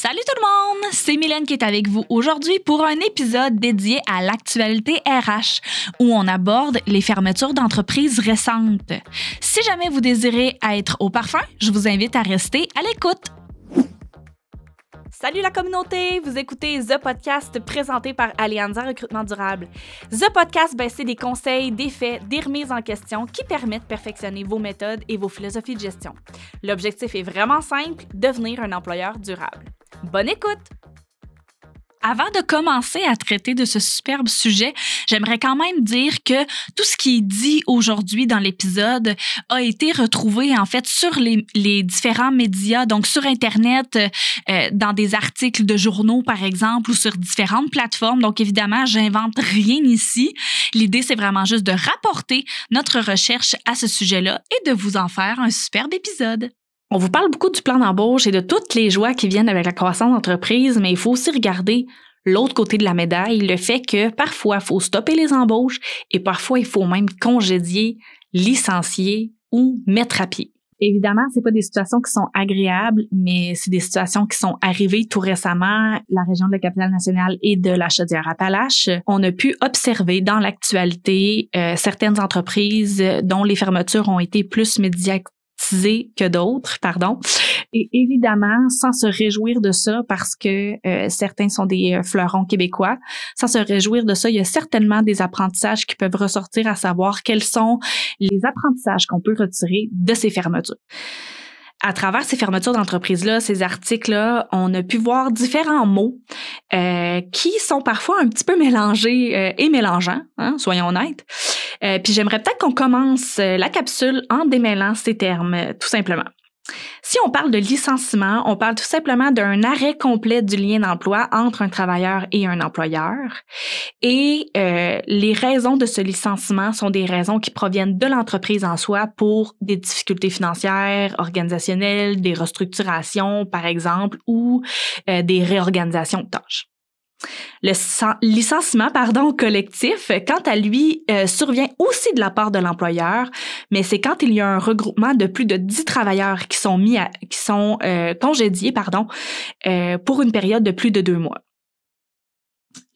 Salut tout le monde, c'est Mylène qui est avec vous aujourd'hui pour un épisode dédié à l'actualité RH où on aborde les fermetures d'entreprises récentes. Si jamais vous désirez être au parfum, je vous invite à rester à l'écoute. Salut la communauté, vous écoutez The Podcast présenté par Allianza Recrutement Durable. The Podcast, ben, c'est des conseils, des faits, des remises en question qui permettent de perfectionner vos méthodes et vos philosophies de gestion. L'objectif est vraiment simple, devenir un employeur durable. Bonne écoute! Avant de commencer à traiter de ce superbe sujet, j'aimerais quand même dire que tout ce qui est dit aujourd'hui dans l'épisode a été retrouvé en fait sur les, différents médias, donc sur Internet, euh, dans des articles de journaux par exemple, ou sur différentes plateformes. Donc évidemment, j'invente rien ici. L'idée, c'est vraiment juste de rapporter notre recherche à ce sujet-là et de vous en faire un superbe épisode. On vous parle beaucoup du plan d'embauche et de toutes les joies qui viennent avec la croissance d'entreprise, mais il faut aussi regarder l'autre côté de la médaille, le fait que parfois il faut stopper les embauches et parfois il faut même congédier, licencier ou mettre à pied. Évidemment, c'est pas des situations qui sont agréables, mais c'est des situations qui sont arrivées tout récemment. La région de la capitale nationale et de la Chaudière-Appalaches, on a pu observer dans l'actualité euh, certaines entreprises dont les fermetures ont été plus médiatisées que d'autres, pardon. Et évidemment, sans se réjouir de ça, parce que euh, certains sont des euh, fleurons québécois, sans se réjouir de ça, il y a certainement des apprentissages qui peuvent ressortir, à savoir quels sont les apprentissages qu'on peut retirer de ces fermetures à travers ces fermetures d'entreprises-là, ces articles-là, on a pu voir différents mots euh, qui sont parfois un petit peu mélangés et mélangeants, hein, soyons honnêtes. Euh, puis j'aimerais peut-être qu'on commence euh, la capsule en démêlant ces termes, tout simplement. Si on parle de licenciement, on parle tout simplement d'un arrêt complet du lien d'emploi entre un travailleur et un employeur. Et euh, les raisons de ce licenciement sont des raisons qui proviennent de l'entreprise en soi pour des difficultés financières, organisationnelles, des restructurations, par exemple, ou euh, des réorganisations de tâches. Le licenciement pardon, collectif, quant à lui, euh, survient aussi de la part de l'employeur, mais c'est quand il y a un regroupement de plus de 10 travailleurs qui sont mis euh, congédiés euh, pour une période de plus de deux mois.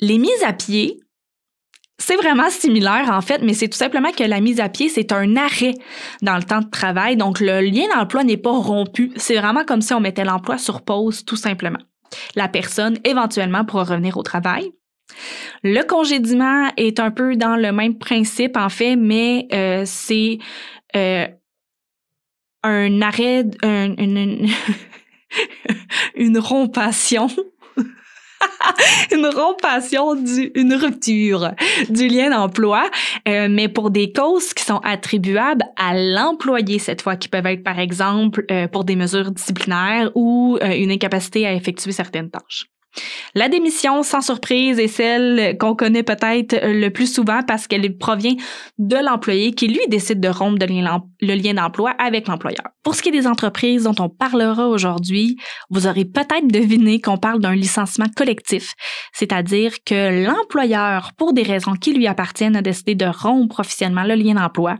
Les mises à pied, c'est vraiment similaire en fait, mais c'est tout simplement que la mise à pied, c'est un arrêt dans le temps de travail. Donc le lien d'emploi n'est pas rompu. C'est vraiment comme si on mettait l'emploi sur pause, tout simplement la personne éventuellement pourra revenir au travail. Le congédiement est un peu dans le même principe en fait, mais euh, c'est euh, un arrêt, une, une rompation une rompation, du, une rupture du lien d'emploi, euh, mais pour des causes qui sont attribuables à l'employé cette fois, qui peuvent être par exemple euh, pour des mesures disciplinaires ou euh, une incapacité à effectuer certaines tâches. La démission, sans surprise, est celle qu'on connaît peut-être le plus souvent parce qu'elle provient de l'employé qui, lui, décide de rompre le lien d'emploi avec l'employeur. Pour ce qui est des entreprises dont on parlera aujourd'hui, vous aurez peut-être deviné qu'on parle d'un licenciement collectif, c'est-à-dire que l'employeur, pour des raisons qui lui appartiennent, a décidé de rompre officiellement le lien d'emploi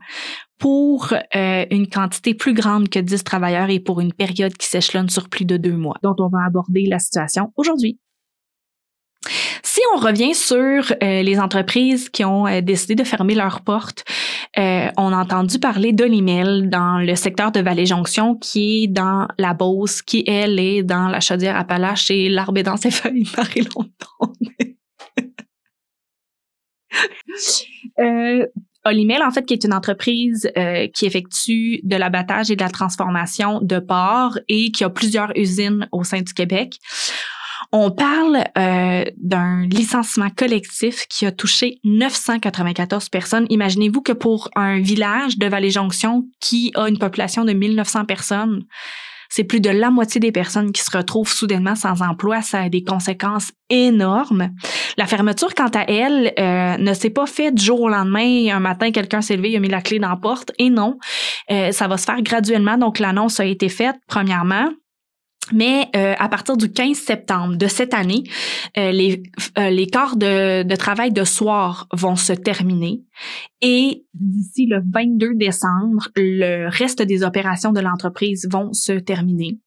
pour euh, une quantité plus grande que 10 travailleurs et pour une période qui s'échelonne sur plus de deux mois, dont on va aborder la situation aujourd'hui. Si on revient sur euh, les entreprises qui ont euh, décidé de fermer leurs portes, on a entendu parler d'Olimel dans le secteur de Vallée-Jonction qui est dans la Beauce, qui elle est dans la Chaudière-Appalaches et l'arbre dans ses feuilles, Marie longtemps. euh, Olimel, en fait, qui est une entreprise euh, qui effectue de l'abattage et de la transformation de porcs et qui a plusieurs usines au sein du Québec. On parle euh, d'un licenciement collectif qui a touché 994 personnes. Imaginez-vous que pour un village de Vallée-Jonction qui a une population de 1900 personnes, c'est plus de la moitié des personnes qui se retrouvent soudainement sans emploi. Ça a des conséquences énormes. La fermeture, quant à elle, euh, ne s'est pas faite du jour au lendemain. Un matin, quelqu'un s'est levé, il a mis la clé dans la porte. Et non, euh, ça va se faire graduellement. Donc, l'annonce a été faite, premièrement. Mais euh, à partir du 15 septembre de cette année, euh, les, euh, les quarts de, de, travail de soir vont se terminer et d'ici le 22 décembre, le reste des opérations de l'entreprise vont se terminer.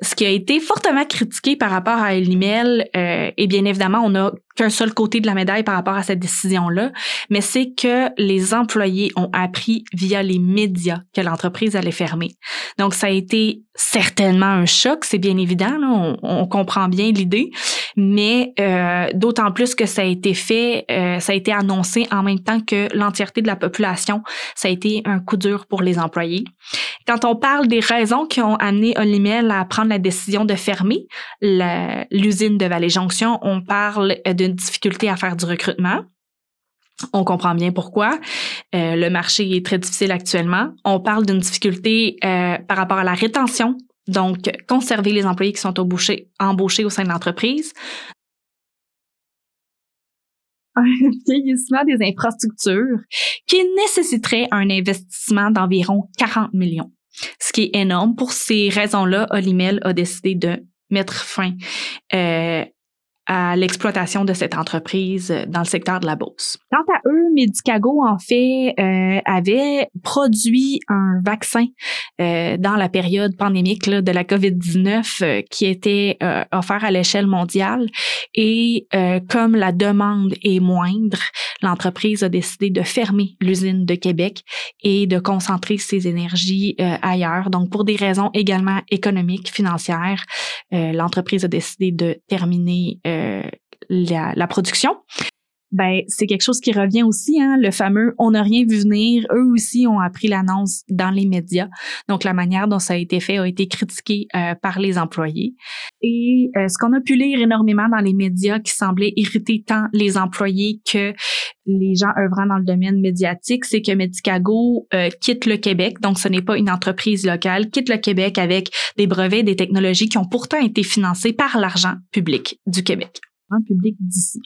Ce qui a été fortement critiqué par rapport à Elimel, euh, et bien évidemment, on n'a qu'un seul côté de la médaille par rapport à cette décision-là, mais c'est que les employés ont appris via les médias que l'entreprise allait fermer. Donc, ça a été certainement un choc, c'est bien évident, on, on, comprend bien l'idée, mais euh, d'autant plus que ça a été fait, euh, ça a été annoncé en même temps que l'entièreté de la population, ça a été un coup dur pour les employés. Quand on parle des raisons qui ont amené Olimel à prendre la décision de fermer l'usine de Vallée-Jonction, on parle de difficulté à faire du recrutement. On comprend bien pourquoi. Euh, le marché est très difficile actuellement. On parle d'une difficulté euh, par rapport à la rétention, donc conserver les employés qui sont embauchés, embauchés au sein de l'entreprise. Un vieillissement des infrastructures qui nécessiterait un investissement d'environ 40 millions, ce qui est énorme. Pour ces raisons-là, Olimel a décidé de mettre fin euh, à l'exploitation de cette entreprise dans le secteur de la Beauce. Quant à eux, Medicago, en fait, euh, avait produit un vaccin euh, dans la période pandémique là, de la COVID-19 euh, qui était euh, offert à l'échelle mondiale. Et euh, comme la demande est moindre, l'entreprise a décidé de fermer l'usine de Québec et de concentrer ses énergies ailleurs. Donc, pour des raisons également économiques, financières, l'entreprise a décidé de terminer euh, la, la, production ben c'est quelque chose qui revient aussi, hein, le fameux on n'a rien vu venir. Eux aussi ont appris l'annonce dans les médias. Donc la manière dont ça a été fait a été critiquée euh, par les employés. Et euh, ce qu'on a pu lire énormément dans les médias qui semblait irriter tant les employés que les gens œuvrant dans le domaine médiatique, c'est que Medicago euh, quitte le Québec, donc ce n'est pas une entreprise locale, quitte le Québec avec des brevets, des technologies qui ont pourtant été financées par l'argent public du Québec, un public d'ici.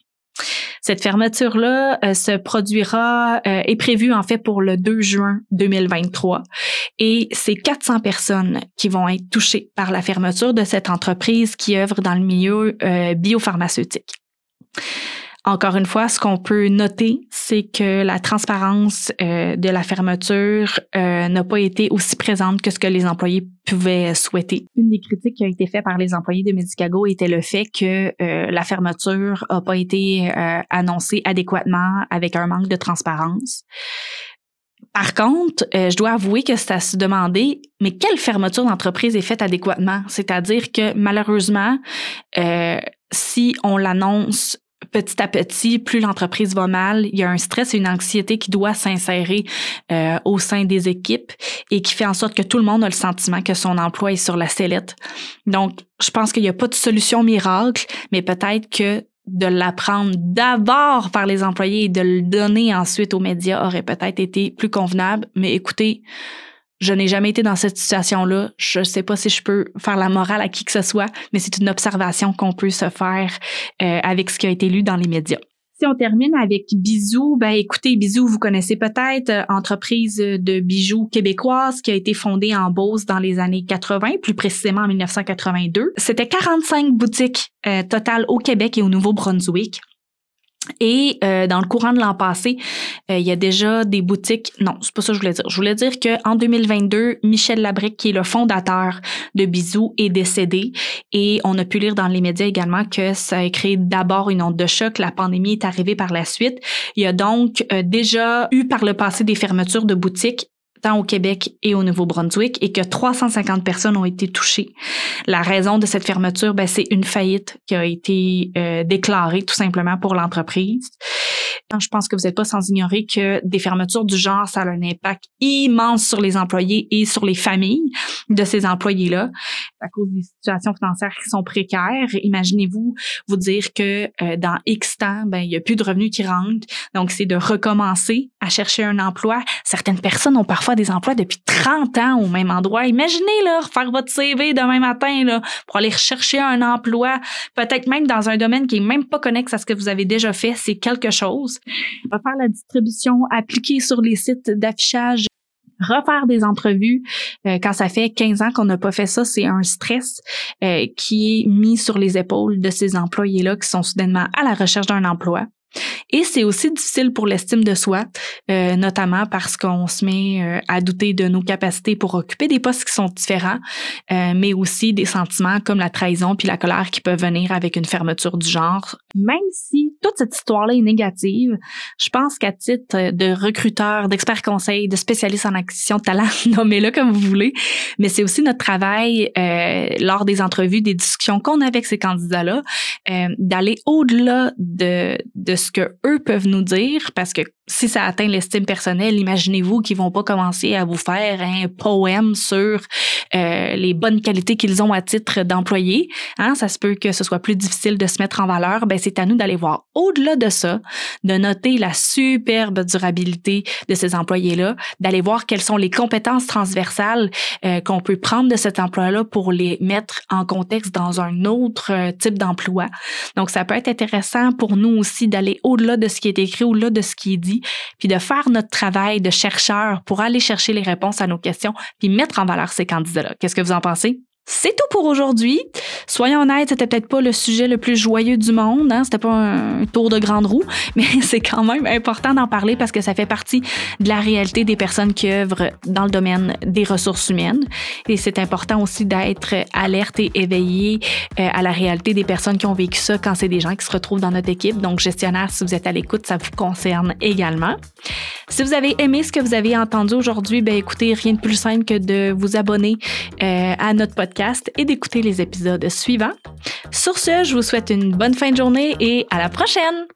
Cette fermeture-là euh, se produira, euh, est prévue en fait pour le 2 juin 2023 et c'est 400 personnes qui vont être touchées par la fermeture de cette entreprise qui œuvre dans le milieu euh, biopharmaceutique. Encore une fois, ce qu'on peut noter, c'est que la transparence euh, de la fermeture euh, n'a pas été aussi présente que ce que les employés pouvaient souhaiter. Une des critiques qui a été faite par les employés de Medicago était le fait que euh, la fermeture n'a pas été annoncée adéquatement avec un manque de transparence. Par contre, je dois avouer que c'est à se demander, mais quelle fermeture d'entreprise est faite adéquatement? C'est-à-dire que malheureusement, si on l'annonce petit à petit, plus l'entreprise va mal, il y a un stress et une anxiété qui doit s'insérer euh, au sein des équipes et qui fait en sorte que tout le monde a le sentiment que son emploi est sur la sellette. Donc, je pense qu'il n'y a pas de solution miracle, mais peut-être que de l'apprendre d'abord par les employés et de le donner ensuite aux médias aurait peut-être été plus convenable. Mais écoutez, je n'ai jamais été dans cette situation-là. Je ne sais pas si je peux faire la morale à qui que ce soit, mais c'est une observation qu'on peut se faire euh, avec ce qui a été lu dans les médias. Si on termine avec Bisou, ben écoutez, Bisou, vous connaissez peut-être, euh, entreprise de bijoux québécoise qui a été fondée en Beauce dans les années 80, plus précisément en 1982. C'était 45 boutiques euh, totales au Québec et au Nouveau-Brunswick. Et euh, dans le courant de l'an passé, euh, il y a déjà des boutiques. Non, c'est pas ça que je voulais dire. Je voulais dire qu'en 2022, Michel Labrique, qui est le fondateur de Bisous, est décédé. Et on a pu lire dans les médias également que ça a créé d'abord une onde de choc. La pandémie est arrivée par la suite. Il y a donc euh, déjà eu par le passé des fermetures de boutiques tant au Québec et au Nouveau-Brunswick, et que 350 personnes ont été touchées. La raison de cette fermeture, ben, c'est une faillite qui a été euh, déclarée tout simplement pour l'entreprise. Je pense que vous n'êtes pas sans ignorer que des fermetures du genre, ça a un impact immense sur les employés et sur les familles de ces employés-là à cause des situations financières qui sont précaires. Imaginez-vous vous dire que euh, dans X temps, ben il y a plus de revenus qui rentrent. Donc c'est de recommencer à chercher un emploi. Certaines personnes ont parfois des emplois depuis 30 ans au même endroit. Imaginez là faire votre CV demain matin là pour aller rechercher un emploi, peut-être même dans un domaine qui est même pas connexe à ce que vous avez déjà fait, c'est quelque chose. Va faire la distribution, appliquer sur les sites d'affichage refaire des entrevues euh, quand ça fait 15 ans qu'on n'a pas fait ça, c'est un stress euh, qui est mis sur les épaules de ces employés-là qui sont soudainement à la recherche d'un emploi. Et c'est aussi difficile pour l'estime de soi, euh, notamment parce qu'on se met euh, à douter de nos capacités pour occuper des postes qui sont différents, euh, mais aussi des sentiments comme la trahison puis la colère qui peuvent venir avec une fermeture du genre. Même si toute cette histoire-là est négative, je pense qu'à titre de recruteur, d'expert conseil, de spécialiste en acquisition de talent, nommez-le comme vous voulez, mais c'est aussi notre travail lors des entrevues, des discussions qu'on a avec ces candidats-là, d'aller au-delà de, de ce que eux peuvent nous dire, parce que si ça atteint l'estime personnelle, imaginez-vous qu'ils vont pas commencer à vous faire un poème sur euh, les bonnes qualités qu'ils ont à titre d'employé. Hein, ça se peut que ce soit plus difficile de se mettre en valeur. Ben c'est à nous d'aller voir au-delà de ça, de noter la superbe durabilité de ces employés-là, d'aller voir quelles sont les compétences transversales euh, qu'on peut prendre de cet emploi-là pour les mettre en contexte dans un autre euh, type d'emploi. Donc ça peut être intéressant pour nous aussi d'aller au-delà de ce qui est écrit, au-delà de ce qui est dit puis de faire notre travail de chercheur pour aller chercher les réponses à nos questions, puis mettre en valeur ces candidats-là. Qu'est-ce que vous en pensez? C'est tout pour aujourd'hui. Soyons honnêtes, c'était peut-être pas le sujet le plus joyeux du monde, hein? c'était pas un tour de grande roue, mais c'est quand même important d'en parler parce que ça fait partie de la réalité des personnes qui œuvrent dans le domaine des ressources humaines. Et c'est important aussi d'être alerte et éveillé euh, à la réalité des personnes qui ont vécu ça quand c'est des gens qui se retrouvent dans notre équipe. Donc, gestionnaire, si vous êtes à l'écoute, ça vous concerne également. Si vous avez aimé ce que vous avez entendu aujourd'hui, ben écoutez, rien de plus simple que de vous abonner euh, à notre et d'écouter les épisodes suivants. Sur ce, je vous souhaite une bonne fin de journée et à la prochaine!